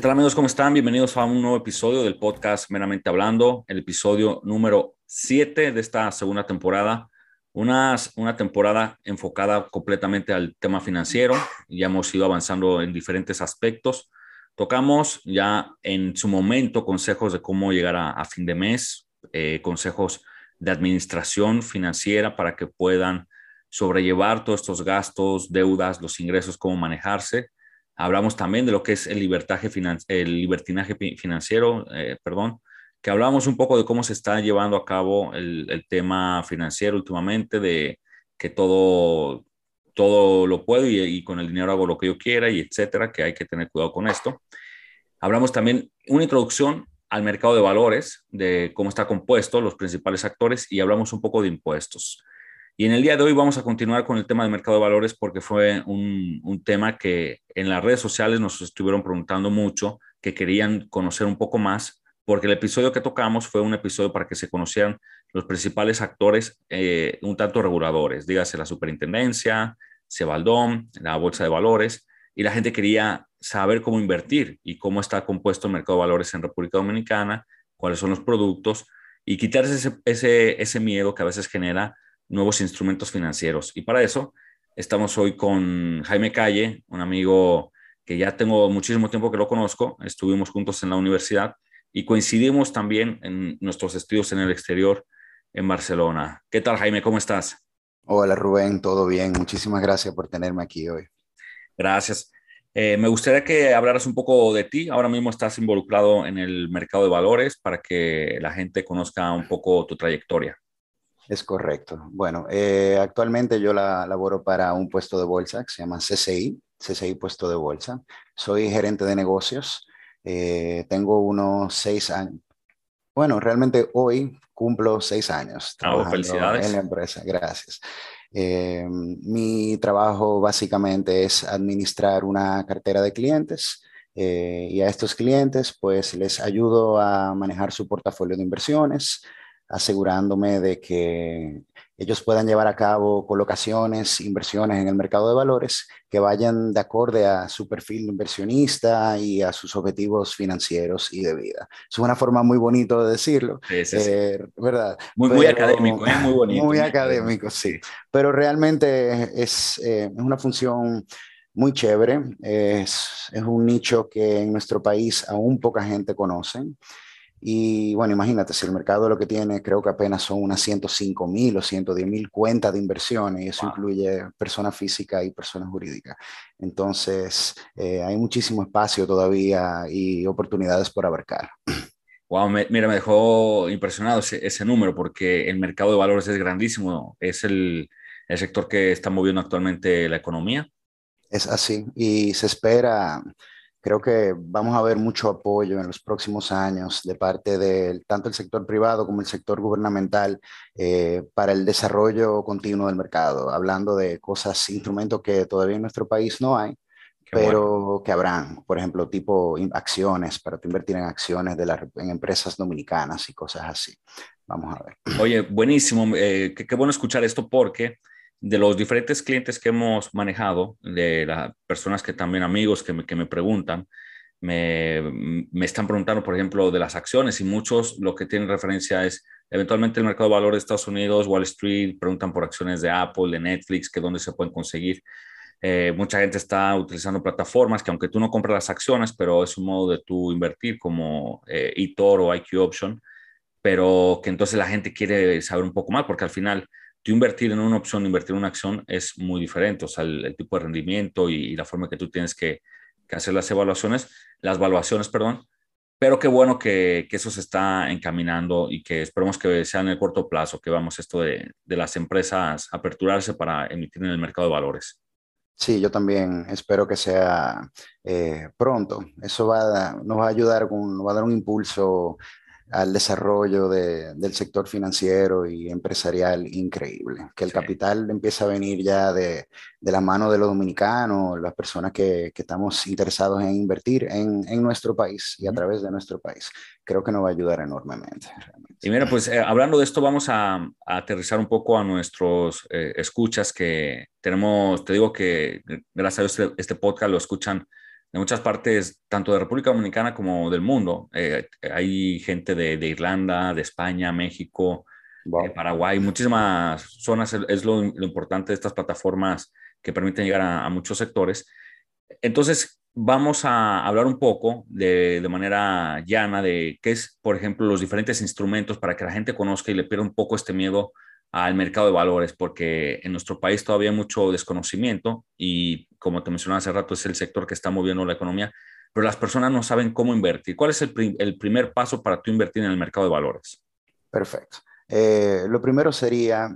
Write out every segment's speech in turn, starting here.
¿Qué amigos? ¿Cómo están? Bienvenidos a un nuevo episodio del podcast Meramente Hablando, el episodio número 7 de esta segunda temporada. Una, una temporada enfocada completamente al tema financiero. Ya hemos ido avanzando en diferentes aspectos. Tocamos ya en su momento consejos de cómo llegar a, fin de mes, eh, consejos de administración financiera para que puedan sobrellevar todos estos gastos, deudas, los ingresos, cómo manejarse. Hablamos también de lo que es el, el libertinaje financiero, eh, perdón, que hablamos un poco de cómo se está llevando a cabo el, tema financiero últimamente, de que todo, todo lo puedo y, y, con el dinero hago lo que yo quiera y etcétera, que hay que tener cuidado con esto. Hablamos también una introducción al mercado de valores, de cómo está compuesto, los principales actores y hablamos un poco de impuestos. Y en el día de hoy vamos a continuar con el tema del mercado de valores porque fue un, un, tema que en las redes sociales nos estuvieron preguntando mucho, que querían conocer un poco más, porque el episodio que tocamos fue un episodio para que se conocieran los principales actores eh, un tanto reguladores, dígase la superintendencia, Cebaldón, la bolsa de valores, y la gente quería saber cómo invertir y cómo está compuesto el mercado de valores en República Dominicana, cuáles son los productos y quitarse ese, ese, ese miedo que a veces genera nuevos instrumentos financieros. Y para eso estamos hoy con Jaime Calle, un amigo que ya tengo muchísimo tiempo que lo conozco, estuvimos juntos en la universidad y coincidimos también en nuestros estudios en el exterior en Barcelona. ¿Qué tal Jaime? ¿Cómo estás? Hola Rubén, todo bien. Muchísimas gracias por tenerme aquí hoy. Gracias. Eh, me gustaría que hablaras un poco de ti. Ahora mismo estás involucrado en el mercado de valores para que la gente conozca un poco tu trayectoria. Es correcto. Bueno, eh, actualmente yo la, laboro para un puesto de bolsa que se llama CCI, CCI Puesto de Bolsa. Soy gerente de negocios. Eh, tengo unos seis años. Bueno, realmente hoy cumplo seis años ah, felicidades. en la empresa. Gracias. Eh, mi trabajo básicamente es administrar una cartera de clientes y a estos clientes pues les ayudo a manejar su portafolio de inversiones, asegurándome de que ellos puedan llevar a cabo colocaciones, inversiones en el mercado de valores que vayan de acorde a su perfil inversionista y a sus objetivos financieros y de vida. Es una forma muy bonita de decirlo, eh, ¿verdad? Muy, muy académico, ¿eh? muy bonito. Muy académico, sí. Pero realmente es, eh, es una función muy chévere, es, es un nicho que en nuestro país aún poca gente conoce. Y bueno, imagínate, si el mercado lo que tiene, creo que apenas son unas 105 mil o 110 mil cuentas de inversiones, y eso incluye personas físicas y personas jurídicas. Entonces, eh, hay muchísimo espacio todavía y oportunidades por abarcar. Wow, mira, me dejó impresionado ese, ese, número porque el mercado de valores es grandísimo, es el, el sector que está moviendo actualmente la economía. Es así, y se espera Creo que vamos a ver mucho apoyo en los próximos años de parte de tanto el sector privado como el sector gubernamental eh, para el desarrollo continuo del mercado, hablando de cosas, instrumentos que todavía en nuestro país no hay, pero que habrán, por ejemplo, tipo acciones, para invertir en acciones de en empresas dominicanas y cosas así. Vamos a ver. Oye, buenísimo, eh, qué, qué bueno escuchar esto porque de los diferentes clientes que hemos manejado, de las personas que también amigos que me, que me preguntan, me, me, están preguntando, por ejemplo, de las acciones y muchos lo que tienen referencia es eventualmente el mercado de valores de Estados Unidos, Wall Street, preguntan por acciones de Apple, de Netflix, que dónde se pueden conseguir. Eh, mucha gente está utilizando plataformas que aunque tú no compras las acciones, pero es un modo de tú invertir como eh, eToro o IQ Option, pero que entonces la gente quiere saber un poco más porque al final tú invertir en una opción, invertir en una acción es muy diferente, o sea, el, tipo de rendimiento y, la forma que tú tienes que, hacer las evaluaciones, las evaluaciones, perdón, pero qué bueno que, que, eso se está encaminando y que esperemos que sea en el corto plazo, que vamos esto de, de las empresas aperturarse para emitir en el mercado de valores. Sí, yo también espero que sea eh, pronto. Eso va nos va a ayudar, con, nos va a dar un impulso al desarrollo del sector financiero y empresarial increíble. Que el capital empieza a venir ya de, la mano de los dominicanos, las personas que, estamos interesados en invertir en, nuestro país y a través de nuestro país. Creo que nos va a ayudar enormemente. Y mira, pues eh, hablando de esto, vamos a, aterrizar un poco a nuestros eh, escuchas que tenemos, te digo que gracias a este, este podcast lo escuchan de muchas partes, tanto de República Dominicana como del mundo. Eh, hay gente de, Irlanda, de España, México, eh, Paraguay, muchísimas zonas. Es lo, importante de estas plataformas que permiten llegar a, muchos sectores. Entonces, vamos a hablar un poco de, de, manera llana de qué es, por ejemplo, los diferentes instrumentos para que la gente conozca y le pierda un poco este miedo al mercado de valores, porque en nuestro país todavía hay mucho desconocimiento y como te mencionaba hace rato, es el sector que está moviendo la economía, pero las personas no saben cómo invertir. ¿Cuál es el, primer paso para tú invertir en el mercado de valores? Perfecto. Eh, lo primero sería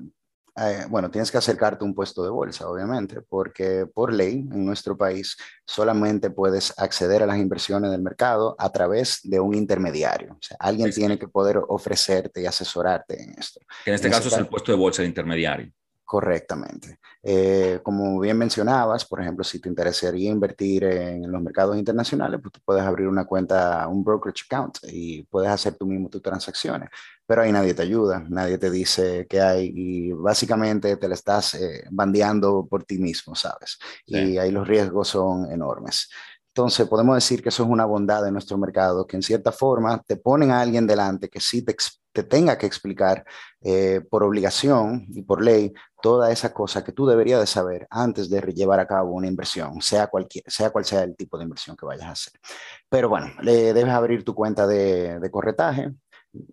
eh, bueno, tienes que acercarte a un puesto de bolsa, obviamente, porque por ley en nuestro país solamente puedes acceder a las inversiones del mercado a través de un intermediario. O sea, alguien tiene que poder ofrecerte y asesorarte en esto. En este caso es el puesto de bolsa de intermediario. Correctamente. Eh, como bien mencionabas, por ejemplo, si te interesaría invertir en los mercados internacionales, pues tú puedes abrir una cuenta, un brokerage account y puedes hacer tú mismo tus transacciones, pero ahí nadie te ayuda, nadie te dice qué hay y básicamente te la estás eh, bandeando por ti mismo, ¿sabes? Y ahí los riesgos son enormes. Entonces, podemos decir que eso es una bondad de nuestro mercado, que en cierta forma te ponen a alguien delante que sí te, te tenga que explicar eh, por obligación y por ley toda esa cosa que tú deberías de saber antes de llevar a cabo una inversión, sea, cualquier, sea cual sea el tipo de inversión que vayas a hacer. Pero bueno, le debes abrir tu cuenta de, de corretaje.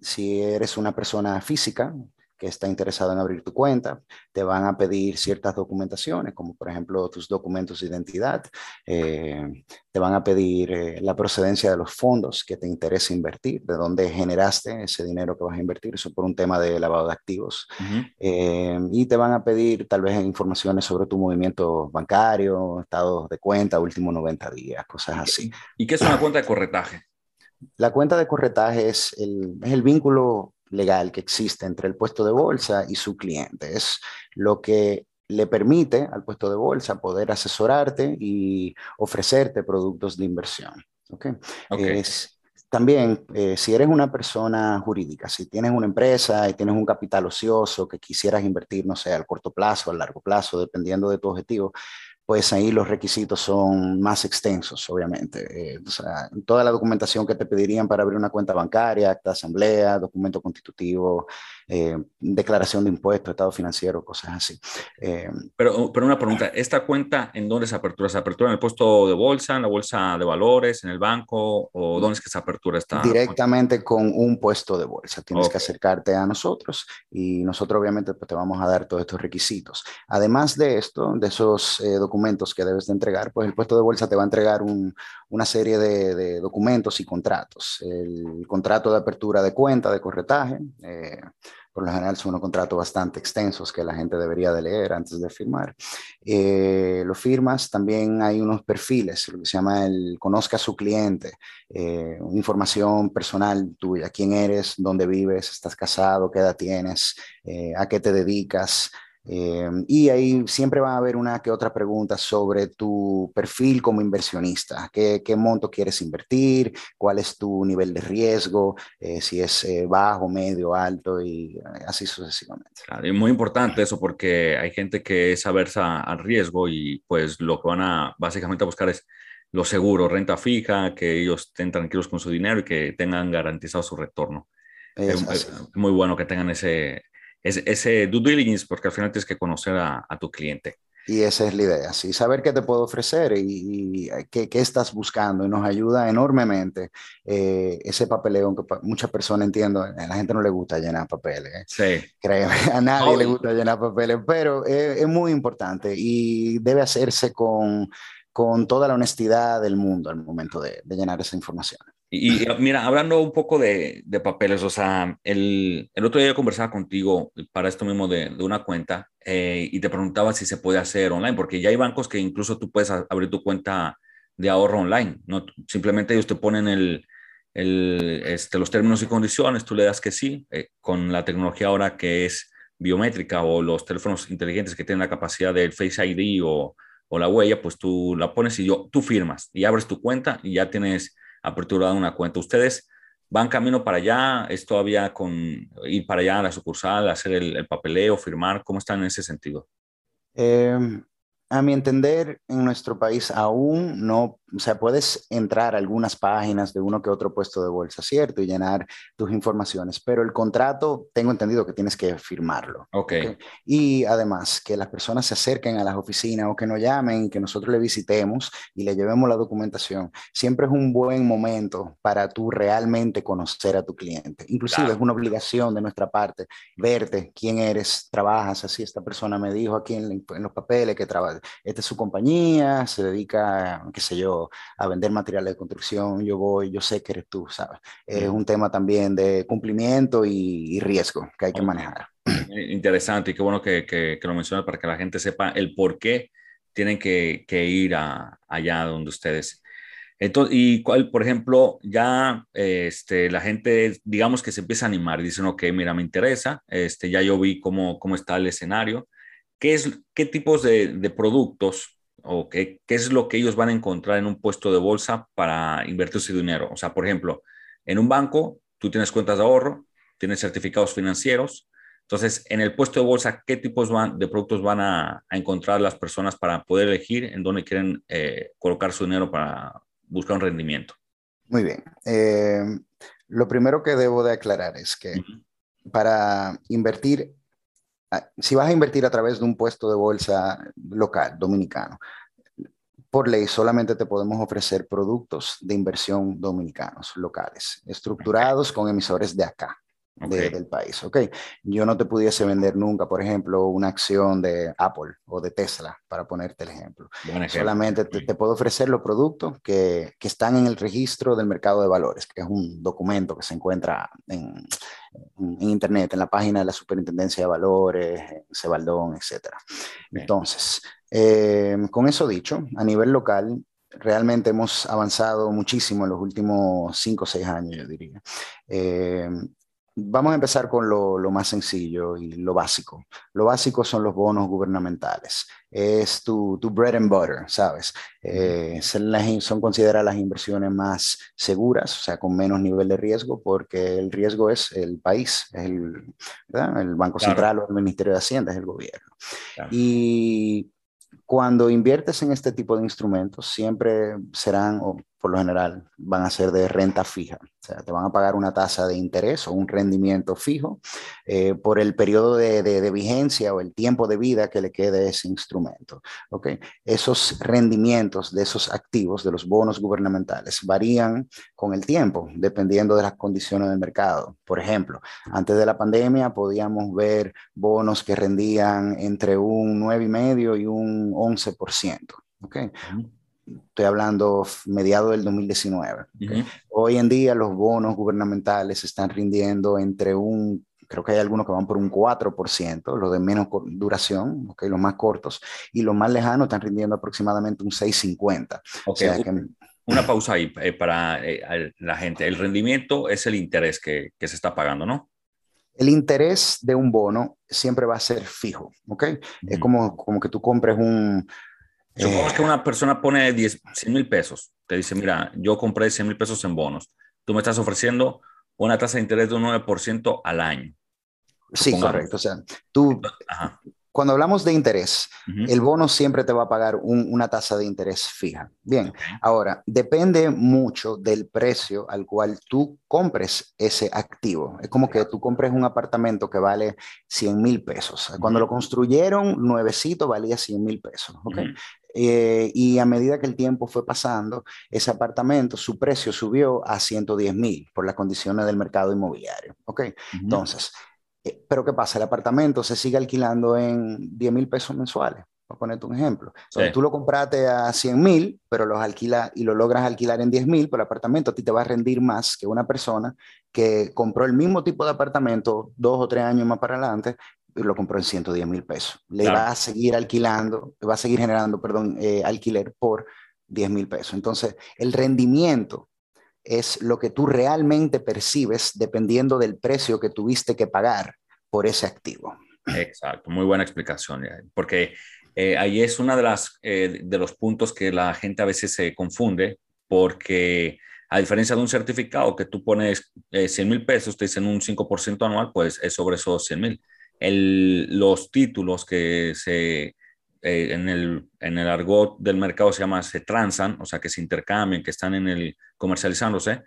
Si eres una persona física, que está interesado en abrir tu cuenta, te van a pedir ciertas documentaciones, como por ejemplo tus documentos de identidad, eh, te van a pedir eh, la procedencia de los fondos que te interesa invertir, de dónde generaste ese dinero que vas a invertir, eso por un tema de lavado de activos, eh, y te van a pedir tal vez informaciones sobre tu movimiento bancario, estados de cuenta, últimos 90 días, cosas así. ¿Y qué es una cuenta de corretaje? La cuenta de corretaje es el, es el vínculo legal que existe entre el puesto de bolsa y su cliente. Es lo que le permite al puesto de bolsa poder asesorarte y ofrecerte productos de inversión. ¿okay? Es, también, eh, si eres una persona jurídica, si tienes una empresa y tienes un capital ocioso que quisieras invertir, no sé, al corto plazo, al largo plazo, dependiendo de tu objetivo, pues ahí los requisitos son más extensos, obviamente. Eh, o sea, toda la documentación que te pedirían para abrir una cuenta bancaria, acta de asamblea, documento constitutivo, eh, declaración de impuestos, estado financiero, cosas así. Eh, pero, pero una pregunta, ¿esta cuenta en dónde se apertura? ¿Se apertura en el puesto de bolsa, en la bolsa de valores, en el banco o dónde es que se apertura esta? Directamente con un puesto de bolsa. Tienes que acercarte a nosotros y nosotros obviamente pues, te vamos a dar todos estos requisitos. Además de esto, de esos documentos, documentos que debes de entregar, pues el puesto de bolsa te va a entregar una serie de, documentos y contratos. El contrato de apertura de cuenta, de corretaje, eh, por lo general son unos contratos bastante extensos que la gente debería de leer antes de firmar. Eh, lo firmas, también hay unos perfiles, lo que se llama el conozca a su cliente, eh, información personal tuya, quién eres, dónde vives, estás casado, qué edad tienes, a qué te dedicas, eh, y ahí siempre va a haber una que otra pregunta sobre tu perfil como inversionista. ¿Qué, qué monto quieres invertir? ¿Cuál es tu nivel de riesgo? Eh, si es eh, bajo, medio, alto y así sucesivamente. Claro, es muy importante eso porque hay gente que es aversa al riesgo y pues lo que van a básicamente a buscar es lo seguro, renta fija, que ellos estén tranquilos con su dinero y que tengan garantizado su retorno. es muy bueno que tengan ese, ese due diligence, porque al final tienes que conocer a, tu cliente. Y esa es la idea, sí, saber qué te puedo ofrecer y, qué, qué, estás buscando. Y nos ayuda enormemente eh, ese papeleo que muchas personas entiendo, a la gente no le gusta llenar papeles. ¿eh? Sí. Créeme, a nadie le gusta llenar papeles, pero es, muy importante y debe hacerse con, con, toda la honestidad del mundo al momento de, de llenar esa información. Y, mira, hablando un poco de, de papeles, o sea, el, el, otro día yo conversaba contigo para esto mismo de, de una cuenta eh, y te preguntaba si se puede hacer online, porque ya hay bancos que incluso tú puedes abrir tu cuenta de ahorro online, no simplemente ellos te ponen el, el, este, los términos y condiciones, tú le das que sí, eh, con la tecnología ahora que es biométrica o los teléfonos inteligentes que tienen la capacidad del Face ID o, o la huella, pues tú la pones y yo, tú firmas y abres tu cuenta y ya tienes aperturado una cuenta. ¿Ustedes van camino para allá? ¿Es todavía con ir para allá a la sucursal, hacer el, papeleo, firmar? ¿Cómo están en ese sentido? Em, a mi entender, en nuestro país aún no, o sea, puedes entrar a algunas páginas de uno que otro puesto de bolsa, ¿cierto? Y llenar tus informaciones, pero el contrato, tengo entendido que tienes que firmarlo. Ok. Y además, que las personas se acerquen a las oficinas o que nos llamen, que nosotros le visitemos y le llevemos la documentación, siempre es un buen momento para tú realmente conocer a tu cliente. Inclusive es una obligación de nuestra parte verte quién eres, trabajas, así esta persona me dijo aquí en, en los papeles que trabaja esta es su compañía, se dedica, qué sé yo, a vender materiales de construcción, yo voy, yo sé que eres tú, ¿sabes? Es un tema también de cumplimiento y, riesgo que hay que manejar. Interesante y qué bueno que, que, lo mencionas para que la gente sepa el por qué tienen que, que ir a, allá donde ustedes. Entonces, y cuál, por ejemplo, ya este, la gente, digamos que se empieza a animar, dicen, ok, mira, me interesa, este, ya yo vi cómo, cómo está el escenario, ¿qué, es, qué tipos de, de productos o qué, qué, es lo que ellos van a encontrar en un puesto de bolsa para invertir su dinero? O sea, por ejemplo, en un banco, tú tienes cuentas de ahorro, tienes certificados financieros. Entonces, en el puesto de bolsa, ¿qué tipos van, de productos van a, a, encontrar las personas para poder elegir en dónde quieren eh, colocar su dinero para buscar un rendimiento? Muy bien. Eh, lo primero que debo de aclarar es que uh -huh. para invertir si vas a invertir a través de un puesto de bolsa local, dominicano, por ley solamente te podemos ofrecer productos de inversión dominicanos, locales, estructurados con emisores de acá. Okay. De, del país, ¿ok? Yo no te pudiese vender nunca, por ejemplo, una acción de Apple o de Tesla, para ponerte el ejemplo. ejemplo. Solamente te, te, puedo ofrecer los productos que, que, están en el registro del mercado de valores, que es un documento que se encuentra en, en Internet, en la página de la Superintendencia de Valores, Cebaldón, etc. Entonces, eh, con eso dicho, a nivel local, realmente hemos avanzado muchísimo en los últimos cinco o seis años, yo diría. Eh, Vamos a empezar con lo, lo, más sencillo y lo básico. Lo básico son los bonos gubernamentales. Es tu, tu bread and butter, ¿sabes? Eh, son, las, son consideradas las inversiones más seguras, o sea, con menos nivel de riesgo, porque el riesgo es el país, es el, el Banco claro. Central o el Ministerio de Hacienda, es el gobierno. Claro. Y cuando inviertes en este tipo de instrumentos, siempre serán, o por lo general, van a ser de renta fija. O sea, te van a pagar una tasa de interés o un rendimiento fijo eh, por el periodo de, de, de, vigencia o el tiempo de vida que le quede a ese instrumento. ¿okay? Esos rendimientos de esos activos, de los bonos gubernamentales, varían con el tiempo, dependiendo de las condiciones del mercado. Por ejemplo, antes de la pandemia podíamos ver bonos que rendían entre un 9,5 y un 11%. ¿okay? estoy hablando mediado del 2019. Uh -huh. Hoy en día los bonos gubernamentales están rindiendo entre un, creo que hay algunos que van por un 4%, los de menos duración, okay, los más cortos, y los más lejanos están rindiendo aproximadamente un 6,50. Okay. O sea que, una pausa ahí eh, para eh, la gente. El rendimiento es el interés que, que se está pagando, ¿no? El interés de un bono siempre va a ser fijo, ¿ok? Es como, como que tú compres un, Supongamos eh, que una persona pone 10, 100 mil pesos, te dice, mira, yo compré 100 mil pesos en bonos, tú me estás ofreciendo una tasa de interés de un 9% al año. Sí, correcto. O sea, tú, Ajá. Cuando hablamos de interés, uh -huh. el bono siempre te va a pagar un, una tasa de interés fija. Bien, okay. ahora, depende mucho del precio al cual tú compres ese activo. Es como que tú compres un apartamento que vale 100 mil pesos. Cuando uh -huh. lo construyeron, nuevecito valía 100 mil pesos. ¿okay? Uh -huh. Eh, y a medida que el tiempo fue pasando, ese apartamento, su precio subió a 110 mil por las condiciones del mercado inmobiliario. ¿Ok? Uh -huh. Entonces, eh, pero ¿qué pasa? El apartamento se sigue alquilando en 10 mil pesos mensuales. Para ponerte un ejemplo. Entonces, sí. tú lo compraste a 100 mil, pero los alquila y lo logras alquilar en 10 mil, pero el apartamento a ti te va a rendir más que una persona que compró el mismo tipo de apartamento dos o tres años más para adelante lo compró en 110 mil pesos. Le claro. va a seguir alquilando, va a seguir generando, perdón, eh, alquiler por 10 mil pesos. Entonces, el rendimiento es lo que tú realmente percibes dependiendo del precio que tuviste que pagar por ese activo. Exacto, muy buena explicación, porque eh, ahí es uno de, las, eh, de los puntos que la gente a veces se confunde, porque a diferencia de un certificado que tú pones 100 mil pesos, te dicen un 5% anual, pues es sobre esos 100 mil los títulos que se eh, en, el, en el argot del mercado se llama se transan, o sea, que se intercambian, que están en el comercializándose,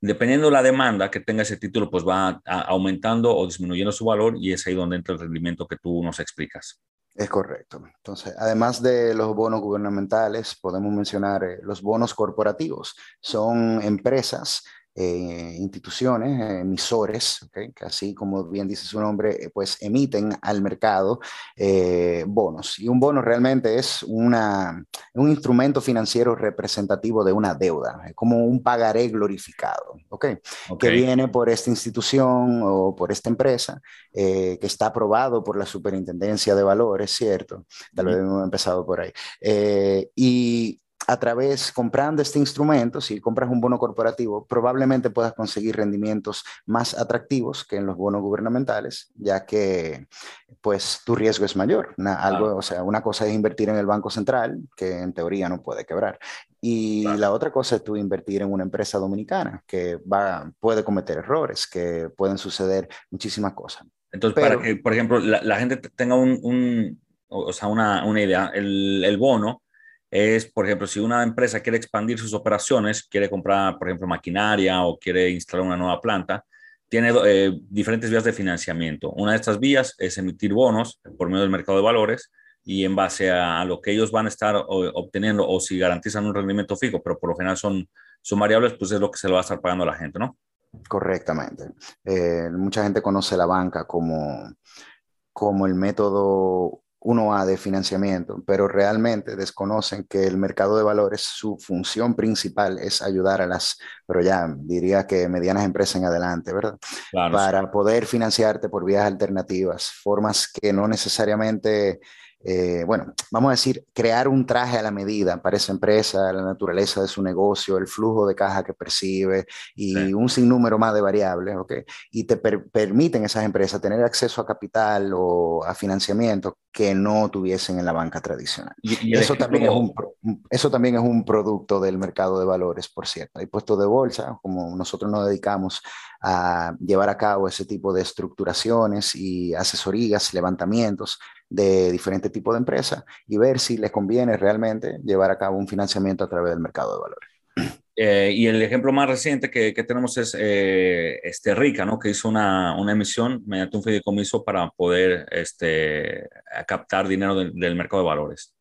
dependiendo de la demanda que tenga ese título, pues va aumentando o disminuyendo su valor y es ahí donde entra el rendimiento que tú nos explicas. Es correcto. Entonces, además de los bonos gubernamentales, podemos mencionar eh, los bonos corporativos. Son empresas eh, instituciones, emisores, que así como bien dice su nombre, eh, pues emiten al mercado eh, bonos. Y un bono realmente es una, un instrumento financiero representativo de una deuda, es como un pagaré glorificado, ¿okay? que viene por esta institución o por esta empresa, que está aprobado por la Superintendencia de Valores, ¿cierto? Tal vez hemos empezado por ahí. y a través, comprando este instrumento, si compras un bono corporativo, probablemente puedas conseguir rendimientos más atractivos que en los bonos gubernamentales, ya que pues tu riesgo es mayor. Una, algo, o sea, una cosa es invertir en el Banco Central, que en teoría no puede quebrar, y la otra cosa es tú invertir en una empresa dominicana, que va, puede cometer errores, que pueden suceder muchísimas cosas. Entonces, para que, por ejemplo, la, gente tenga un, un o sea, una, una idea, el, el bono es, por ejemplo, si una empresa quiere expandir sus operaciones, quiere comprar, por ejemplo, maquinaria o quiere instalar una nueva planta, tiene eh, diferentes vías de financiamiento. Una de estas vías es emitir bonos por medio del mercado de valores y en base a, lo que ellos van a estar obteniendo o si garantizan un rendimiento fijo, pero por lo general son, son variables, pues es lo que se le va a estar pagando a la gente, ¿no? Correctamente. Eh, mucha gente conoce la banca como, como el método uno a de financiamiento, pero realmente desconocen que el mercado de valores, su función principal es ayudar a las, pero ya diría que medianas empresas en adelante, ¿verdad? Para poder financiarte por vías alternativas, formas que no necesariamente eh, bueno, vamos a decir, crear un traje a la medida para esa empresa, la naturaleza de su negocio, el flujo de caja que percibe y un sinnúmero más de variables, ¿ok? Y te permiten esas empresas tener acceso a capital o a financiamiento que no tuviesen en la banca tradicional. Y, eso, también es un, eso también es un producto del mercado de valores, por cierto. Hay puestos de bolsa, como nosotros nos dedicamos a llevar a cabo ese tipo de estructuraciones y asesorías, levantamientos de diferentes tipos de empresas y ver si les conviene realmente llevar a cabo un financiamiento a través del mercado de valores. Eh, y el ejemplo más reciente que, que tenemos es eh, este Rica, ¿no? que hizo una, una, emisión mediante un fideicomiso para poder este, captar dinero del mercado de valores.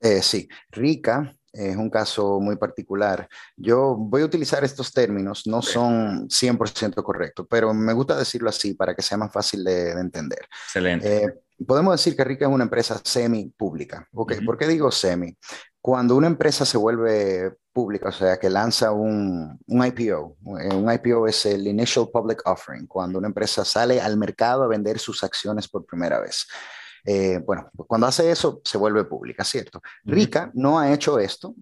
Eh, sí, Rica es un caso muy particular. Yo voy a utilizar estos términos, no son 100% correctos, pero me gusta decirlo así para que sea más fácil de, entender. Excelente. Eh, podemos decir que Rica es una empresa semi-pública. Okay, ¿Por qué digo semi? Cuando una empresa se vuelve pública, o sea, que lanza un, un, IPO, eh, un IPO es el Initial Public Offering, cuando una empresa sale al mercado a vender sus acciones por primera vez. Eh, bueno, cuando hace eso se vuelve pública, ¿cierto? Rica no ha hecho esto,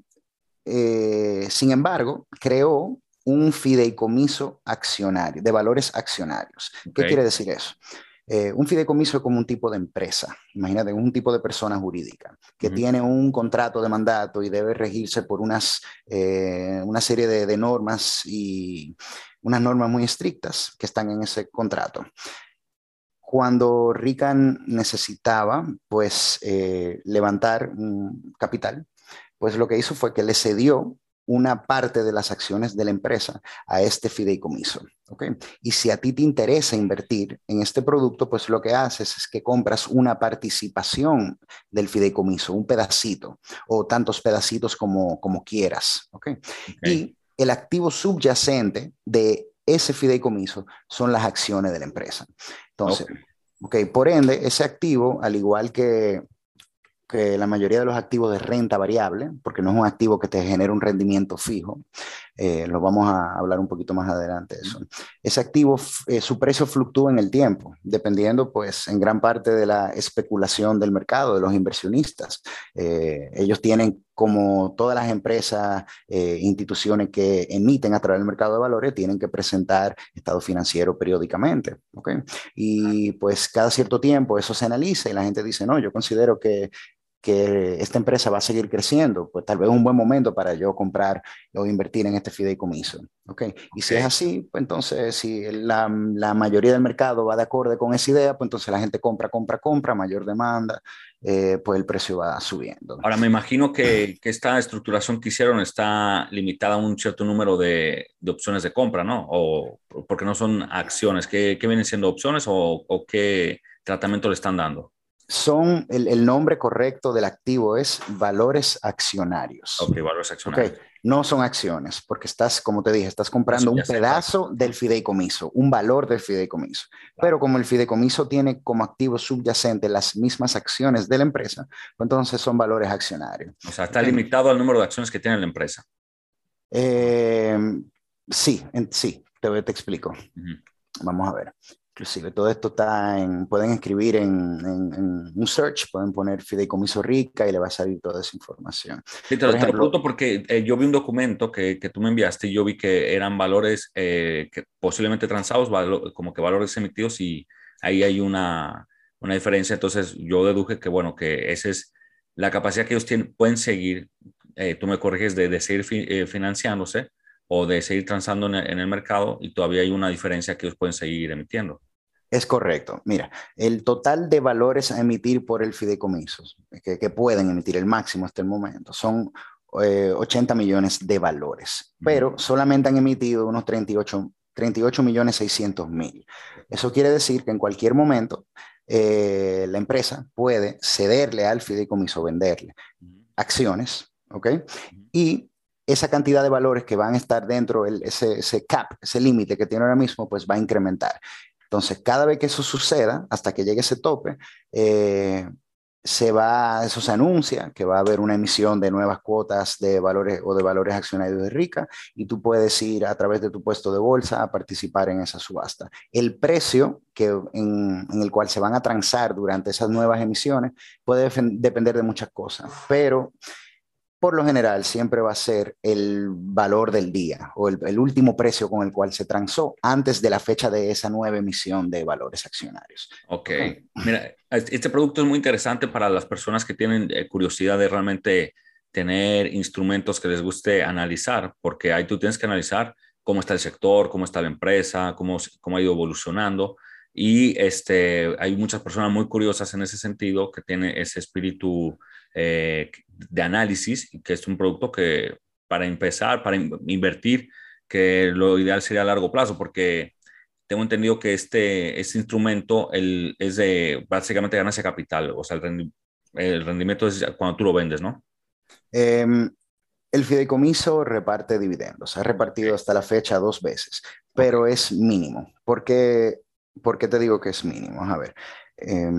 eh, sin embargo, creó un fideicomiso accionario, de valores accionarios. ¿Qué quiere decir eso? Eh, un fideicomiso es como un tipo de empresa, imagínate, un tipo de persona jurídica que tiene un contrato de mandato y debe regirse por unas, una serie de, de, normas y unas normas muy estrictas que están en ese contrato. Cuando Rican necesitaba, pues, eh, levantar un capital, pues lo que hizo fue que le cedió una parte de las acciones de la empresa a este fideicomiso. ¿okay? Y si a ti te interesa invertir en este producto, pues lo que haces es que compras una participación del fideicomiso, un pedacito o tantos pedacitos como, como quieras. ¿okay? Y el activo subyacente de ese fideicomiso son las acciones de la empresa. Entonces, okay. por ende, ese activo, al igual que, que la mayoría de los activos de renta variable, porque no es un activo que te genere un rendimiento fijo, eh, lo vamos a hablar un poquito más adelante de eso. Ese activo, eh, su precio fluctúa en el tiempo, dependiendo pues en gran parte de la especulación del mercado, de los inversionistas. Eh, ellos tienen como todas las empresas, instituciones que emiten a través del mercado de valores, tienen que presentar estado financiero periódicamente. ¿okay? Y pues cada cierto tiempo eso se analiza y la gente dice, no, yo considero que que esta empresa va a seguir creciendo, pues tal vez es un buen momento para yo comprar o invertir en este fideicomiso. ¿okay? Y si es así, pues entonces si la, la, mayoría del mercado va de acuerdo con esa idea, pues entonces la gente compra, compra, compra, mayor demanda, eh, pues el precio va subiendo. Ahora, me imagino que, que, esta estructuración que hicieron está limitada a un cierto número de, de opciones de compra, ¿no? O porque no son acciones. ¿Qué, qué vienen siendo opciones o, o qué tratamiento le están dando? Son, el, el, nombre correcto del activo es valores accionarios. Ok, valores accionarios. Okay. No son acciones, porque estás, como te dije, estás comprando un pedazo del fideicomiso, un valor del fideicomiso. Claro. Pero como el fideicomiso tiene como activo subyacente las mismas acciones de la empresa, pues entonces son valores accionarios. O sea, está okay. limitado al número de acciones que tiene la empresa. Eh, sí, en, sí, te, te explico. Uh -huh. Vamos a ver. Inclusive todo esto está en, pueden escribir en, en, en, un search, pueden poner fideicomiso rica y le va a salir toda esa información. Sí, te, Por ejemplo, te pregunto porque eh, yo vi un documento que, que, tú me enviaste y yo vi que eran valores eh, que posiblemente transados, valo, como que valores emitidos y ahí hay una, una diferencia. Entonces yo deduje que, bueno, que esa es la capacidad que ellos tienen, pueden seguir, eh, tú me corriges, de, de seguir fi, eh, financiándose o de seguir transando en el, en el, mercado y todavía hay una diferencia que ellos pueden seguir emitiendo. Es correcto. Mira, el total de valores a emitir por el fideicomiso, que, que pueden emitir el máximo hasta el momento, son eh, 80 millones de valores, pero solamente han emitido unos 38, 38 millones 600 mil. Eso quiere decir que en cualquier momento eh, la empresa puede cederle al fideicomiso, venderle acciones, ¿ok? Y esa cantidad de valores que van a estar dentro, ese, ese cap, ese límite que tiene ahora mismo, pues va a incrementar. Entonces, cada vez que eso suceda, hasta que llegue ese tope, eh, se va, eso se anuncia, que va a haber una emisión de nuevas cuotas de valores o de valores accionarios de Rica y tú puedes ir a través de tu puesto de bolsa a participar en esa subasta. El precio que, en, en el cual se van a transar durante esas nuevas emisiones puede depender de muchas cosas, pero por lo general siempre va a ser el valor del día o el, el, último precio con el cual se transó antes de la fecha de esa nueva emisión de valores accionarios. Ok, mira, este producto es muy interesante para las personas que tienen eh, curiosidad de realmente tener instrumentos que les guste analizar, porque ahí tú tienes que analizar cómo está el sector, cómo está la empresa, cómo, cómo ha ido evolucionando. Y este, hay muchas personas muy curiosas en ese sentido que tienen ese espíritu eh, de análisis, que es un producto que para empezar, para invertir, que lo ideal sería a largo plazo, porque tengo entendido que este, este instrumento el, es de básicamente ganancia capital, o sea, el, rendi el rendimiento es cuando tú lo vendes, ¿no? Eh, el fideicomiso reparte dividendos, ha repartido hasta la fecha dos veces, pero es mínimo. ¿Por qué, ¿Por qué te digo que es mínimo? A ver, eh,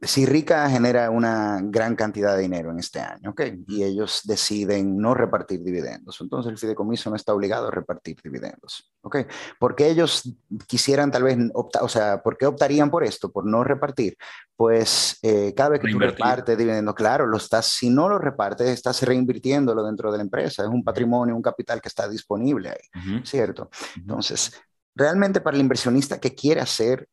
si Rica genera una gran cantidad de dinero en este año, ¿ok? Y ellos deciden no repartir dividendos, entonces el fideicomiso no está obligado a repartir dividendos, ¿ok? Porque ellos quisieran tal vez, optar, o sea, ¿por qué optarían por esto? Por no repartir. Pues eh, cada vez que tú repartes dividendos, claro, lo estás, si no lo repartes, estás reinvirtiéndolo dentro de la empresa, es un patrimonio, un capital que está disponible ahí, uh -huh. ¿cierto? Entonces, realmente para el inversionista que quiere hacer...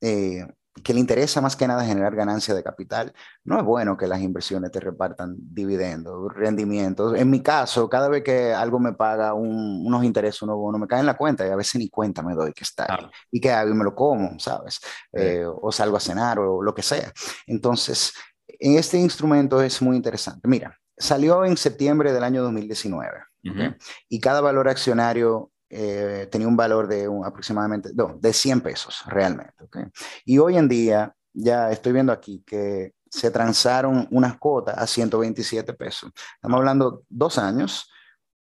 Eh, que le interesa más que nada generar ganancia de capital, no es bueno que las inversiones te repartan dividendos, rendimientos. En mi caso, cada vez que algo me paga un, unos intereses, unos bonos, me cae en la cuenta y a veces ni cuenta me doy que está ahí. Ah. Y que y me lo como, ¿sabes? Sí. Eh, o salgo a cenar o lo que sea. Entonces, en este instrumento es muy interesante. Mira, salió en septiembre del año 2019 uh -huh. ¿okay? y cada valor accionario eh, tenía un valor de un, aproximadamente no, de 100 pesos realmente. ¿okay? Y hoy en día, ya estoy viendo aquí que se transaron unas cuotas a 127 pesos. Estamos hablando dos años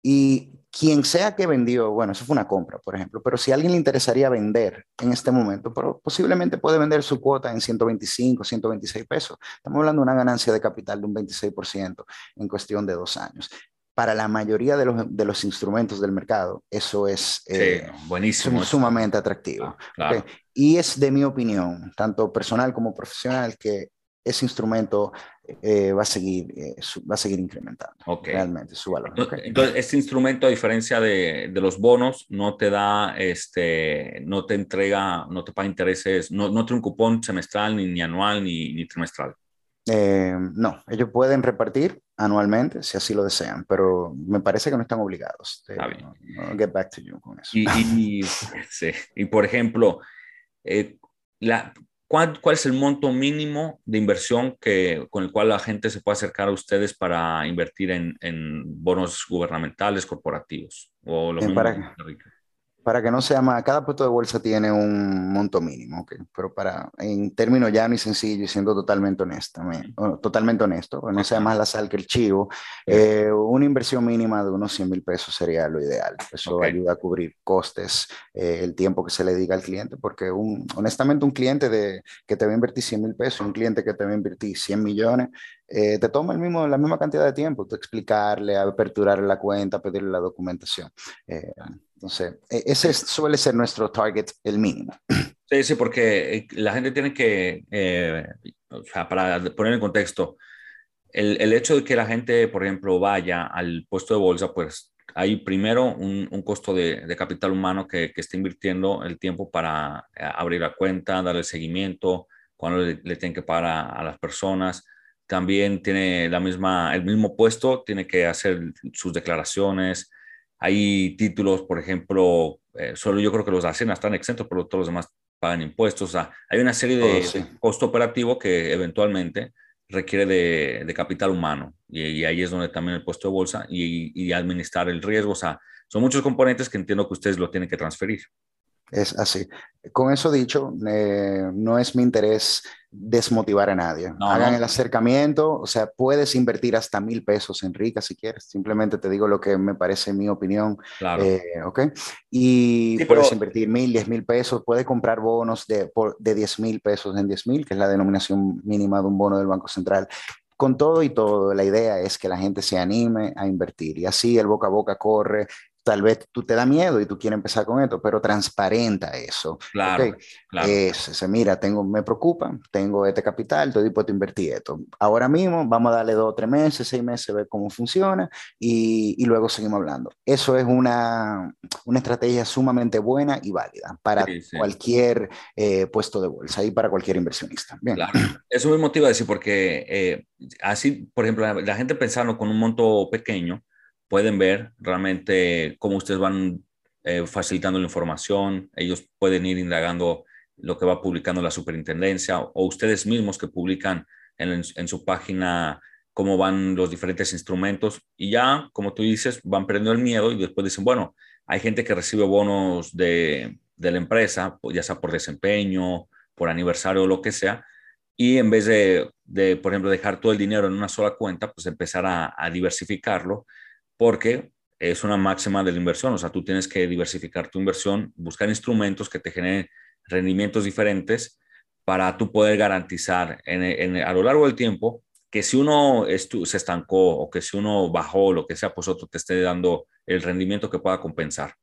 y quien sea que vendió, bueno, eso fue una compra, por ejemplo, pero si a alguien le interesaría vender en este momento, pero posiblemente puede vender su cuota en 125, 126 pesos. Estamos hablando de una ganancia de capital de un 26% en cuestión de dos años para la mayoría de los, de los instrumentos del mercado, eso es eh, sí, buenísimo. sumamente atractivo. Claro. Okay. Y es de mi opinión, tanto personal como profesional, que ese instrumento eh, va, a seguir, eh, su, va a seguir incrementando okay. realmente su valor. Entonces, okay. entonces, este instrumento, a diferencia de, de, los bonos, no te da, este, no te entrega, no te paga intereses, no, no tiene un cupón semestral, ni, ni anual, ni, ni trimestral. Eh, no, ellos pueden repartir anualmente si así lo desean, pero me parece que no están obligados. De, ah, no, no, get back to you con eso. Y, y, sí. y por ejemplo, eh, la, ¿cuál, ¿cuál, es el monto mínimo de inversión que, con el cual la gente se puede acercar a ustedes para invertir en, en bonos gubernamentales, corporativos? O lo mismo para, para que no sea más, cada puesto de bolsa tiene un monto mínimo, ¿okay? pero para, en términos llano y sencillo y siendo totalmente honesto, totalmente honesto, no sea más la sal que el chivo, eh, una inversión mínima de unos 100 mil pesos sería lo ideal. Eso ayuda a cubrir costes, eh, el tiempo que se le diga al cliente, porque un, honestamente un cliente de, que te va a invertir 100 mil pesos, un cliente que te va a invertir 100 millones, eh, te toma el mismo, la misma cantidad de tiempo, explicarle, aperturar la cuenta, pedirle la documentación. Entonces, e, ese suele ser nuestro target, el mínimo. Sí, sí, porque eh, la gente tiene que, eh, o sea, para poner en contexto, el, el, hecho de que la gente, por ejemplo, vaya al puesto de bolsa, pues hay primero un, un costo de, capital humano que, que, está invirtiendo el tiempo para eh, abrir la cuenta, darle seguimiento, cuando le, le tienen que pagar a, a, las personas. También tiene la misma, el mismo puesto, tiene que hacer sus declaraciones, hay títulos, por ejemplo, eh, solo yo creo que los hacen están exentos, pero todos los demás pagan impuestos. O sea, hay una serie de, costo operativo que eventualmente requiere de, capital humano y, ahí es donde también el puesto de bolsa y, y, administrar el riesgo. O sea, son muchos componentes que entiendo que ustedes lo tienen que transferir. Es así. Con eso dicho, eh, no es mi interés desmotivar a nadie. Hagan el acercamiento, o sea, puedes invertir hasta mil pesos en Rica si quieres. Simplemente te digo lo que me parece mi opinión. Claro. Eh, ¿Ok? Y puedes invertir mil, diez mil pesos, puedes comprar bonos de, por, de diez mil pesos en diez mil, que es la denominación mínima de un bono del Banco Central. Con todo y todo, la idea es que la gente se anime a invertir y así el boca a boca corre, tal vez tú te da miedo y tú quieres empezar con esto, pero transparenta eso. Claro, claro. se mira, tengo, me preocupa, tengo este capital, estoy dispuesto a invertir esto. Ahora mismo vamos a darle dos o tres meses, seis meses, ver cómo funciona y, y luego seguimos hablando. Eso es una, una, estrategia sumamente buena y válida para sí, sí. cualquier eh, puesto de bolsa y para cualquier inversionista. Bien. Claro. Eso me motiva a decir porque eh, así, por ejemplo, la, la gente pensando con un monto pequeño, pueden ver realmente cómo ustedes van eh, facilitando la información, ellos pueden ir indagando lo que va publicando la superintendencia o ustedes mismos que publican en, en, su página cómo van los diferentes instrumentos y ya, como tú dices, van perdiendo el miedo y después dicen, bueno, hay gente que recibe bonos de, de la empresa, ya sea por desempeño, por aniversario o lo que sea, y en vez de, de, por ejemplo, dejar todo el dinero en una sola cuenta, pues empezar a, a diversificarlo porque es una máxima de la inversión, o sea, tú tienes que diversificar tu inversión, buscar instrumentos que te generen rendimientos diferentes para tú poder garantizar a lo largo del tiempo que si uno se estancó o que si uno bajó, lo que sea, pues otro te esté dando el rendimiento que pueda compensar.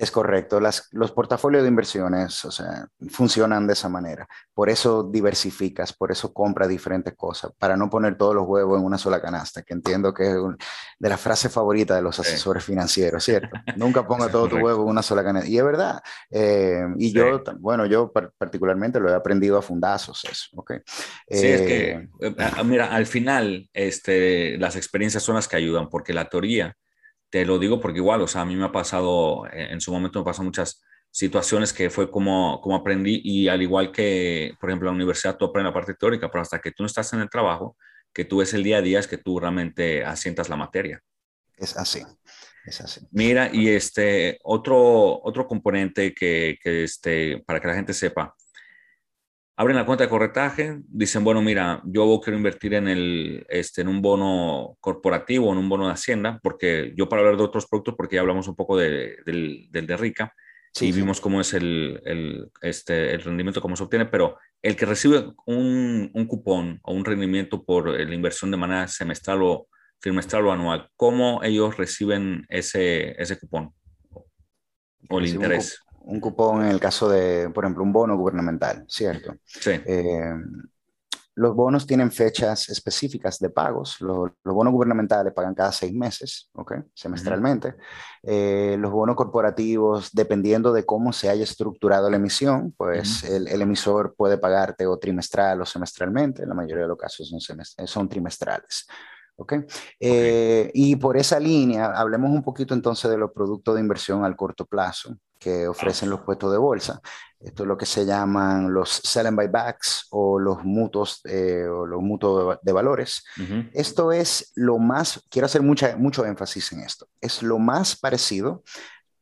Es correcto. Las, los portafolios de inversiones, o sea, funcionan de esa manera. Por eso diversificas, por eso compras diferentes cosas, para no poner todos los huevos en una sola canasta, que entiendo que es un, de las frases favoritas de los asesores sí. financieros, ¿cierto? Nunca ponga todo tu huevo en una sola canasta. Y es verdad. Eh, y sí. yo, bueno, yo particularmente lo he aprendido a fundazos eso, ¿ok? Sí, eh, es que, eh, mira, al final, este, las experiencias son las que ayudan, porque la teoría te lo digo porque igual, o sea, a mí me ha pasado, en su momento me pasó muchas situaciones que fue como, como aprendí y al igual que, por ejemplo, en la universidad tú aprendes la parte teórica, pero hasta que tú no estás en el trabajo, que tú ves el día a día, es que tú realmente asientas la materia. Es así, es así. Mira, y este otro, otro componente que, que este, para que la gente sepa, abren la cuenta de corretaje, dicen, bueno, mira, yo quiero invertir en, el, este, en un bono corporativo, en un bono de Hacienda, porque yo para hablar de otros productos, porque ya hablamos un poco de, del, del de Rica, sí, y vimos cómo es el, el, este, el rendimiento, cómo se obtiene, pero el que recibe un, un cupón o un rendimiento por la inversión de manera semestral o trimestral o anual, ¿cómo ellos reciben ese, ese cupón o el interés? Un cupón en el caso de, por ejemplo, un bono gubernamental, ¿cierto? Sí. Eh, los bonos tienen fechas específicas de pagos. Los, los, bonos gubernamentales pagan cada seis meses, ¿ok? Semestralmente. Uh -huh. eh, los bonos corporativos, dependiendo de cómo se haya estructurado la emisión, pues uh -huh. el, el, emisor puede pagarte o trimestral o semestralmente. En la mayoría de los casos son, son trimestrales. ¿Okay? Eh, y por esa línea, hablemos un poquito entonces de los productos de inversión al corto plazo. Que ofrecen los puestos de bolsa. Esto es lo que se llaman los sell and buybacks o los mutuos eh, o los mutuos de valores. Esto es lo más, quiero hacer mucha, mucho énfasis en esto, es lo más parecido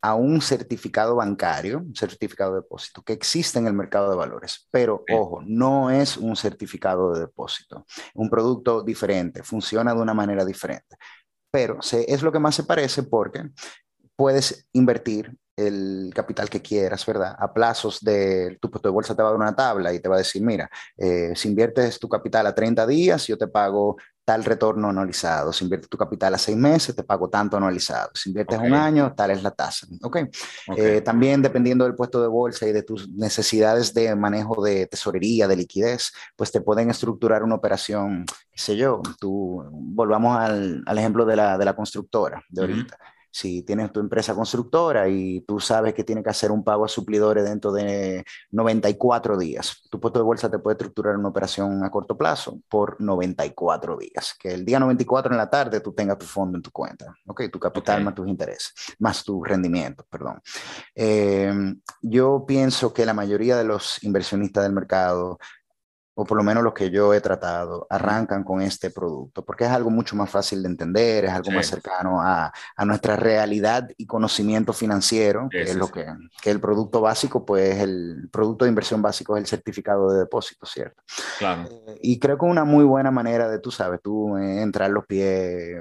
a un certificado bancario, un certificado de depósito que existe en el mercado de valores. Pero ojo, no es un certificado de depósito, un producto diferente, funciona de una manera diferente. Pero es lo que más se parece porque puedes invertir el capital que quieras, ¿verdad? A plazos de tu, tu bolsa te va a dar una tabla y te va a decir, mira, eh, si inviertes tu capital a 30 días, yo te pago tal retorno anualizado. Si inviertes tu capital a seis meses, te pago tanto anualizado. Si inviertes un año, tal es la tasa. Eh, también dependiendo del puesto de bolsa y de tus necesidades de manejo de tesorería, de liquidez, pues te pueden estructurar una operación, qué sé yo, tú, volvamos al, al ejemplo de la, de la constructora de ahorita si tienes tu empresa constructora y tú sabes que tiene que hacer un pago a suplidores dentro de 94 días, tu puesto de bolsa te puede estructurar una operación a corto plazo por 94 días. Que el día 94 en la tarde tú tengas tu fondo en tu cuenta, ¿ok? Tu capital más tus intereses, más tu rendimiento, perdón. Eh, yo pienso que la mayoría de los inversionistas del mercado o por lo menos los que yo he tratado, arrancan con este producto, porque es algo mucho más fácil de entender, es algo más cercano a, a, nuestra realidad y conocimiento financiero, que es lo que, que, el producto básico, pues el producto de inversión básico es el certificado de depósito, ¿cierto? Claro. Eh, y creo que una muy buena manera de, tú sabes, tú eh, entrar los pies,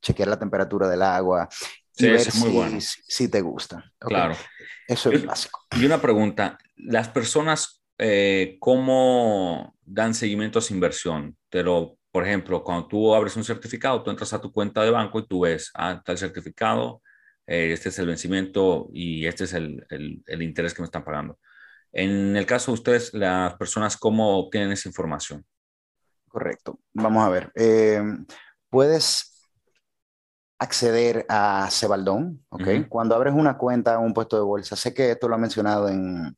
chequear la temperatura del agua y ver si, muy bueno. si, te gusta. Claro. Eso es básico. Y una pregunta, las personas eh, cómo dan seguimiento a su inversión. Pero, por ejemplo, cuando tú abres un certificado, tú entras a tu cuenta de banco y tú ves, ah, tal certificado, eh, este es el vencimiento y este es el, el, interés que me están pagando. En el caso de ustedes, las personas, ¿cómo obtienen esa información? Correcto. Vamos a ver. Eh, puedes acceder a Cebaldón, ¿ok? Cuando abres una cuenta, un puesto de bolsa, sé que esto lo ha mencionado en,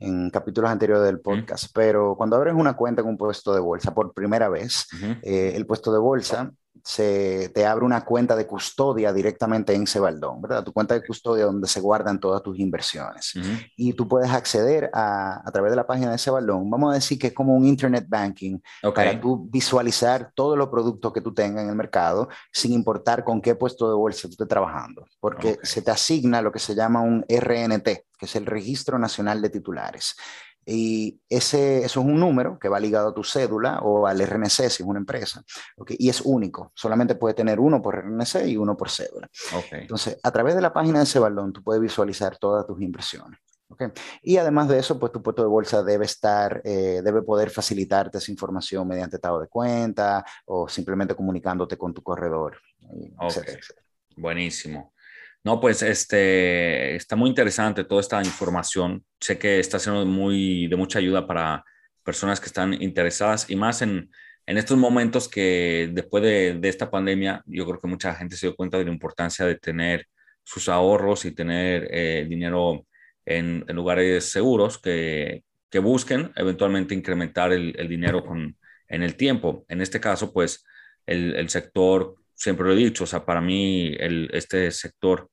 en capítulos anteriores del podcast, pero cuando abres una cuenta en un puesto de bolsa por primera vez, eh, el puesto de bolsa se te abre una cuenta de custodia directamente en Cebaldón, ¿verdad? Tu cuenta de custodia donde se guardan todas tus inversiones. Y tú puedes acceder a, a través de la página de Cebaldón, vamos a decir que es como un internet banking para tú visualizar todos los productos que tú tengas en el mercado sin importar con qué puesto de bolsa tú estés trabajando, porque se te asigna lo que se llama un RNT, que es el Registro Nacional de Titulares. Y ese, eso es un número que va ligado a tu cédula o al RNC si es una empresa. ¿okay? Y es único. Solamente puede tener uno por RNC y uno por cédula. Okay. Entonces, a través de la página de ese balón, tú puedes visualizar todas tus inversiones. Okay. Y además de eso, pues tu puesto de bolsa debe estar, eh, debe poder facilitarte esa información mediante estado de cuenta o simplemente comunicándote con tu corredor. Etcétera, Buenísimo. No, pues este, está muy interesante toda esta información. Sé que está siendo muy, de mucha ayuda para personas que están interesadas y más en, en estos momentos que después de, de, esta pandemia, yo creo que mucha gente se dio cuenta de la importancia de tener sus ahorros y tener eh, dinero en, lugares seguros que, que, busquen eventualmente incrementar el, el dinero con, en el tiempo. En este caso, pues el, el sector siempre lo he dicho, o sea, para mí el, este sector,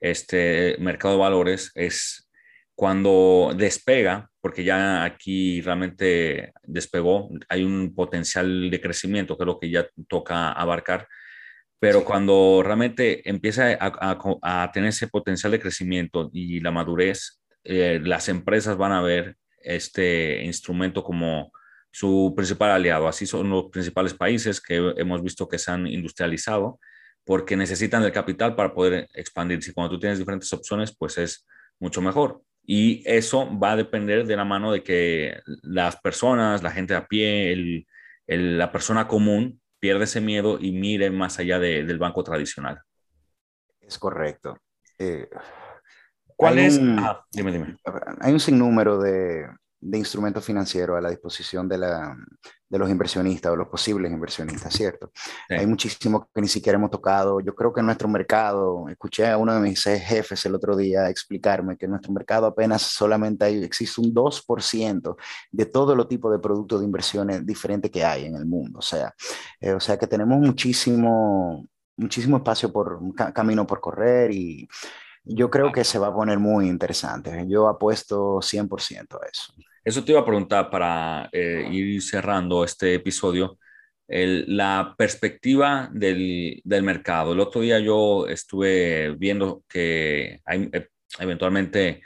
este mercado de valores es cuando despega, porque ya aquí realmente despegó, hay un potencial de crecimiento que es lo que ya toca abarcar, pero cuando realmente empieza a, a, tener ese potencial de crecimiento y la madurez, eh, las empresas van a ver este instrumento como su principal aliado. Así son los principales países que hemos visto que se han industrializado porque necesitan el capital para poder expandirse. Cuando tú tienes diferentes opciones, pues es mucho mejor. Y eso va a depender de la mano de que las personas, la gente a pie, el, la persona común pierda ese miedo y mire más allá del banco tradicional. Es correcto. Eh, ¿Cuál es? dime, dime. Hay un sinnúmero de, de instrumentos financieros a la disposición de, la, de, los inversionistas o los posibles inversionistas, ¿cierto? Hay muchísimos que ni siquiera hemos tocado. Yo creo que en nuestro mercado, escuché a uno de mis jefes el otro día explicarme que en nuestro mercado apenas solamente hay, existe un 2% de todo los tipos de productos de inversiones diferentes que hay en el mundo. O sea, eh, o sea que tenemos muchísimo, muchísimo espacio por camino por correr y yo creo que se va a poner muy interesante. Yo apuesto 100% a eso. Eso te iba a preguntar para eh, ir cerrando este episodio. la perspectiva del, del, mercado. El otro día yo estuve viendo que hay, eh, eventualmente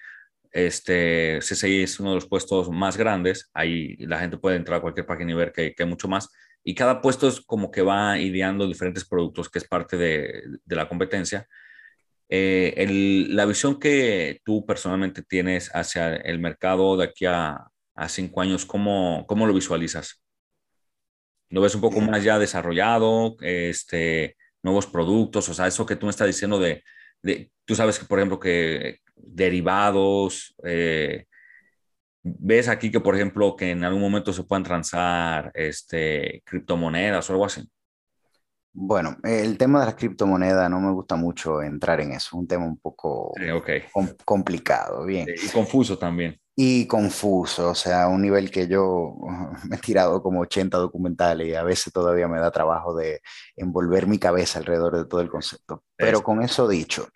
este, CCI es uno de los puestos más grandes. Ahí la gente puede entrar a cualquier página y ver que, que hay mucho más. Y cada puesto es como que va ideando diferentes productos, que es parte de, de la competencia. Eh, el, la visión que tú personalmente tienes hacia el mercado de aquí a, a cinco años, ¿cómo, ¿cómo, lo visualizas? ¿Lo ves un poco más ya desarrollado? Este, nuevos productos, o sea, eso que tú me estás diciendo de, de tú sabes que, por ejemplo, que derivados, eh, ves aquí que, por ejemplo, que en algún momento se puedan transar este, criptomonedas o algo así. Bueno, el tema de las criptomonedas no me gusta mucho entrar en eso, es un tema un poco complicado, bien. y confuso también. Y confuso, o sea, un nivel que yo me he tirado como 80 documentales y a veces todavía me da trabajo de envolver mi cabeza alrededor de todo el concepto. Pero con eso dicho,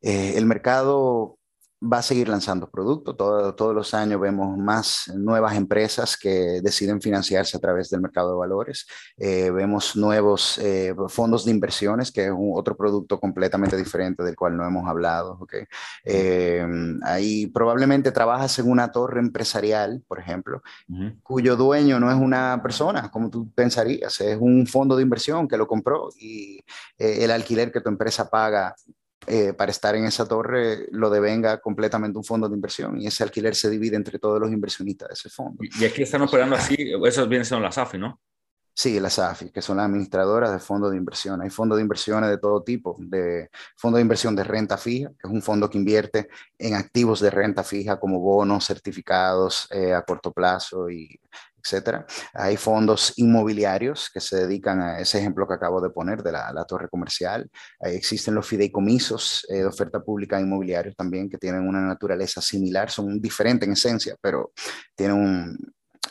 eh, el mercado va a seguir lanzando productos. todos los años vemos más nuevas empresas que deciden financiarse a través del mercado de valores. Eh, vemos nuevos eh, fondos de inversiones, que es otro producto completamente diferente del cual no hemos hablado. ¿okay? Eh, ahí probablemente trabajas en una torre empresarial, por ejemplo, cuyo dueño no es una persona, como tú pensarías, es un fondo de inversión que lo compró y el alquiler que tu empresa paga eh, para estar en esa torre lo devenga completamente un fondo de inversión y ese alquiler se divide entre todos los inversionistas de ese fondo. Y aquí están operando así, esas vienen siendo las AFI, ¿no? Sí, las AFI, que son las administradoras de fondos de inversión. Hay fondos de inversiones de todo tipo, de fondo de inversión de renta fija, que es un fondo que invierte en activos de renta fija como bonos, certificados eh, a corto plazo y etcétera. Hay fondos inmobiliarios que se dedican a ese ejemplo que acabo de poner de la, torre comercial. existen los fideicomisos eh, de oferta pública inmobiliarios también que tienen una naturaleza similar, son diferentes en esencia, pero tienen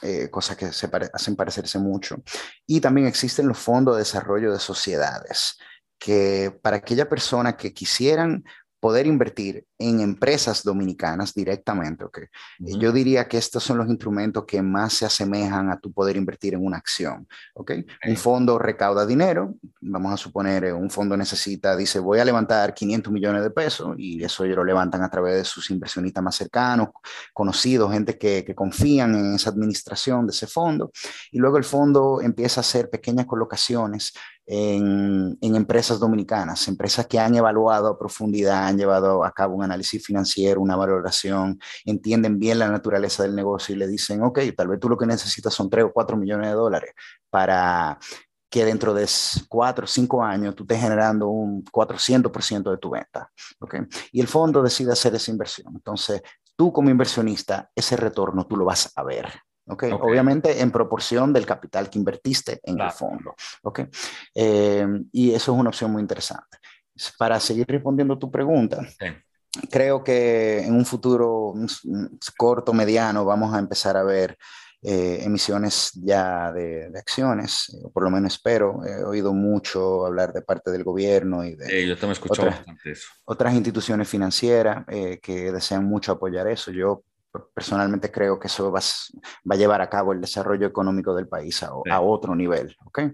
eh, cosas que se hacen parecerse mucho. Y también existen los fondos de desarrollo de sociedades que para aquella persona que quisieran poder invertir en empresas dominicanas directamente. ¿okay? Yo diría que estos son los instrumentos que más se asemejan a tu poder invertir en una acción. ¿okay? Un fondo recauda dinero, vamos a suponer eh, un fondo necesita, dice voy a levantar 500 millones de pesos y eso ellos lo levantan a través de sus inversionistas más cercanos, conocidos, gente que, que confían en esa administración de ese fondo y luego el fondo empieza a hacer pequeñas colocaciones en, en, empresas dominicanas, empresas que han evaluado a profundidad, han llevado a cabo un análisis financiero, una valoración, entienden bien la naturaleza del negocio y le dicen, ok, tal vez tú lo que necesitas son 3 o 4 millones de dólares para que dentro de 4 o 5 años tú estés generando un 400% de tu venta. ¿okay? Y el fondo decide hacer esa inversión. Entonces, tú como inversionista, ese retorno tú lo vas a ver. Okay. Obviamente en proporción del capital que invertiste en el fondo. Okay. Eh, y eso es una opción muy interesante. Para seguir respondiendo tu pregunta, creo que en un futuro corto, mediano, vamos a empezar a ver eh, emisiones ya de, acciones, o por lo menos espero. He oído mucho hablar de parte del gobierno y de yo también otras, eso. otras instituciones financieras eh, que desean mucho apoyar eso. Yo personalmente creo que eso va, va, a llevar a cabo el desarrollo económico del país a, a otro nivel. ¿okay?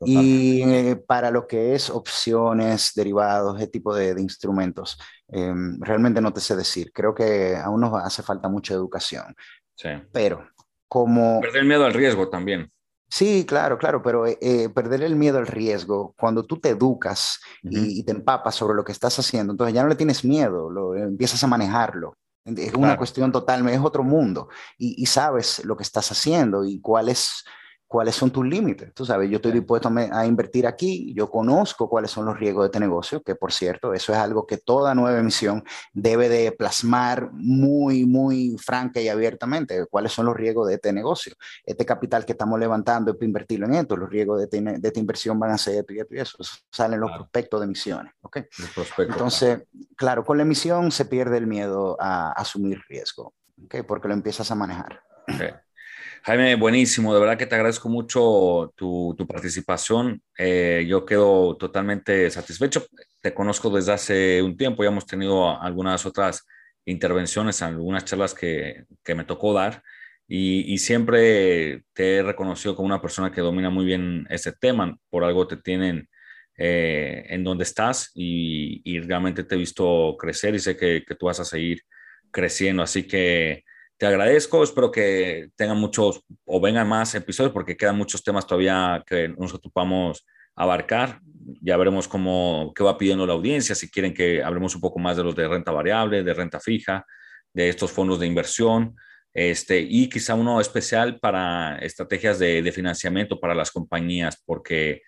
Y eh, para lo que es opciones, derivados, ese tipo de, de instrumentos, eh, realmente no te sé decir. Creo que aún nos hace falta mucha educación. Sí. Pero como... Perder el miedo al riesgo también. Sí, claro, claro, pero eh, perder el miedo al riesgo, cuando tú te educas uh -huh. y, y, te empapas sobre lo que estás haciendo, entonces ya no le tienes miedo, lo, empiezas a manejarlo. Es una claro. cuestión total, es otro mundo y, y, sabes lo que estás haciendo y cuál es cuáles son tus límites. Tú sabes, yo estoy dispuesto a, a, invertir aquí, yo conozco cuáles son los riesgos de este negocio, que por cierto, eso es algo que toda nueva emisión debe de plasmar muy, muy franca y abiertamente, cuáles son los riesgos de este negocio. Este capital que estamos levantando es para invertirlo en esto, los riesgos de, este, de esta inversión van a ser esto y esto y eso. eso salen los claro. prospectos de emisiones. ¿okay? Entonces, claro. claro. con la emisión se pierde el miedo a asumir riesgo, ¿okay? porque lo empiezas a manejar. Okay. Jaime, buenísimo, de verdad que te agradezco mucho tu, participación. Eh, yo quedo totalmente satisfecho. Te conozco desde hace un tiempo, ya hemos tenido algunas otras intervenciones, algunas charlas que, que me tocó dar. Y, siempre te he reconocido como una persona que domina muy bien ese tema, por algo te tienen eh, en donde estás y, y, realmente te he visto crecer y sé que, que tú vas a seguir creciendo, así que te agradezco, espero que tengan muchos o vengan más episodios porque quedan muchos temas todavía que nos ocupamos abarcar. Ya veremos cómo, qué va pidiendo la audiencia, si quieren que hablemos un poco más de los de renta variable, de renta fija, de estos fondos de inversión, este, y quizá uno especial para estrategias de, de financiamiento para las compañías, porque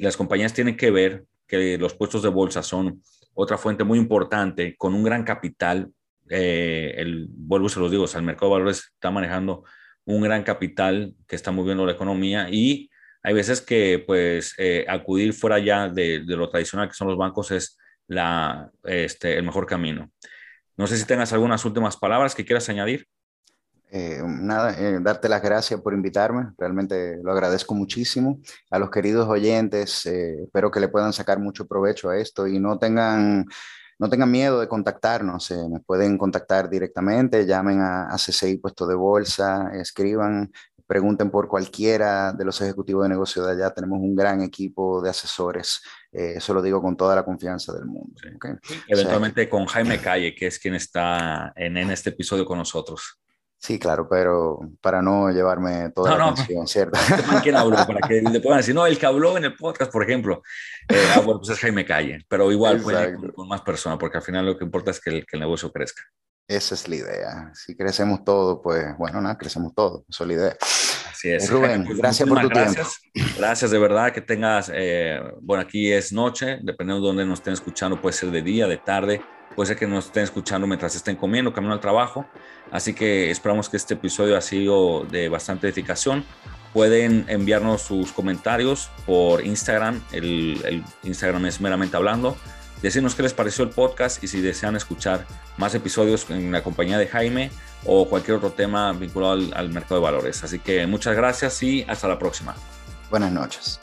las compañías tienen que ver que los puestos de bolsa son otra fuente muy importante con un gran capital eh, el, vuelvo se los digo, el mercado de valores está manejando un gran capital que está moviendo la economía y hay veces que pues eh, acudir fuera ya de, lo tradicional que son los bancos es la, este, el mejor camino. No sé si tengas algunas últimas palabras que quieras añadir. Eh, nada, darte las gracias por invitarme, realmente lo agradezco muchísimo. A los queridos oyentes, espero que le puedan sacar mucho provecho a esto y no tengan no tengan miedo de contactarnos, eh, me pueden contactar directamente, llamen a, a, CCI Puesto de Bolsa, escriban, pregunten por cualquiera de los ejecutivos de negocio de allá, tenemos un gran equipo de asesores, eh, eso lo digo con toda la confianza del mundo. Eventualmente con Jaime Calle, que es quien está en, en este episodio con nosotros. Sí, claro, pero para no llevarme toda la atención, ¿cierto? ¿Quién habló? Para que le puedan decir, no, el que habló en el podcast, por ejemplo, eh, ah, bueno, pues es Jaime Calle, pero igual puede con, más personas, porque al final lo que importa es que el, que el negocio crezca. Esa es la idea. Si crecemos todo, pues bueno, nada, crecemos todo. Esa es la idea. Así es. Rubén, pues, gracias por tu gracias. tiempo. Gracias, de verdad, que tengas, eh, bueno, aquí es noche, dependiendo de dónde nos estén escuchando, puede ser de día, de tarde, puede ser que nos estén escuchando mientras estén comiendo, camino al trabajo. Así que esperamos que este episodio ha sido de bastante edificación. Pueden enviarnos sus comentarios por Instagram. El, Instagram es meramente hablando. Decirnos qué les pareció el podcast y si desean escuchar más episodios en la compañía de Jaime o cualquier otro tema vinculado al mercado de valores. Así que muchas gracias y hasta la próxima. Buenas noches.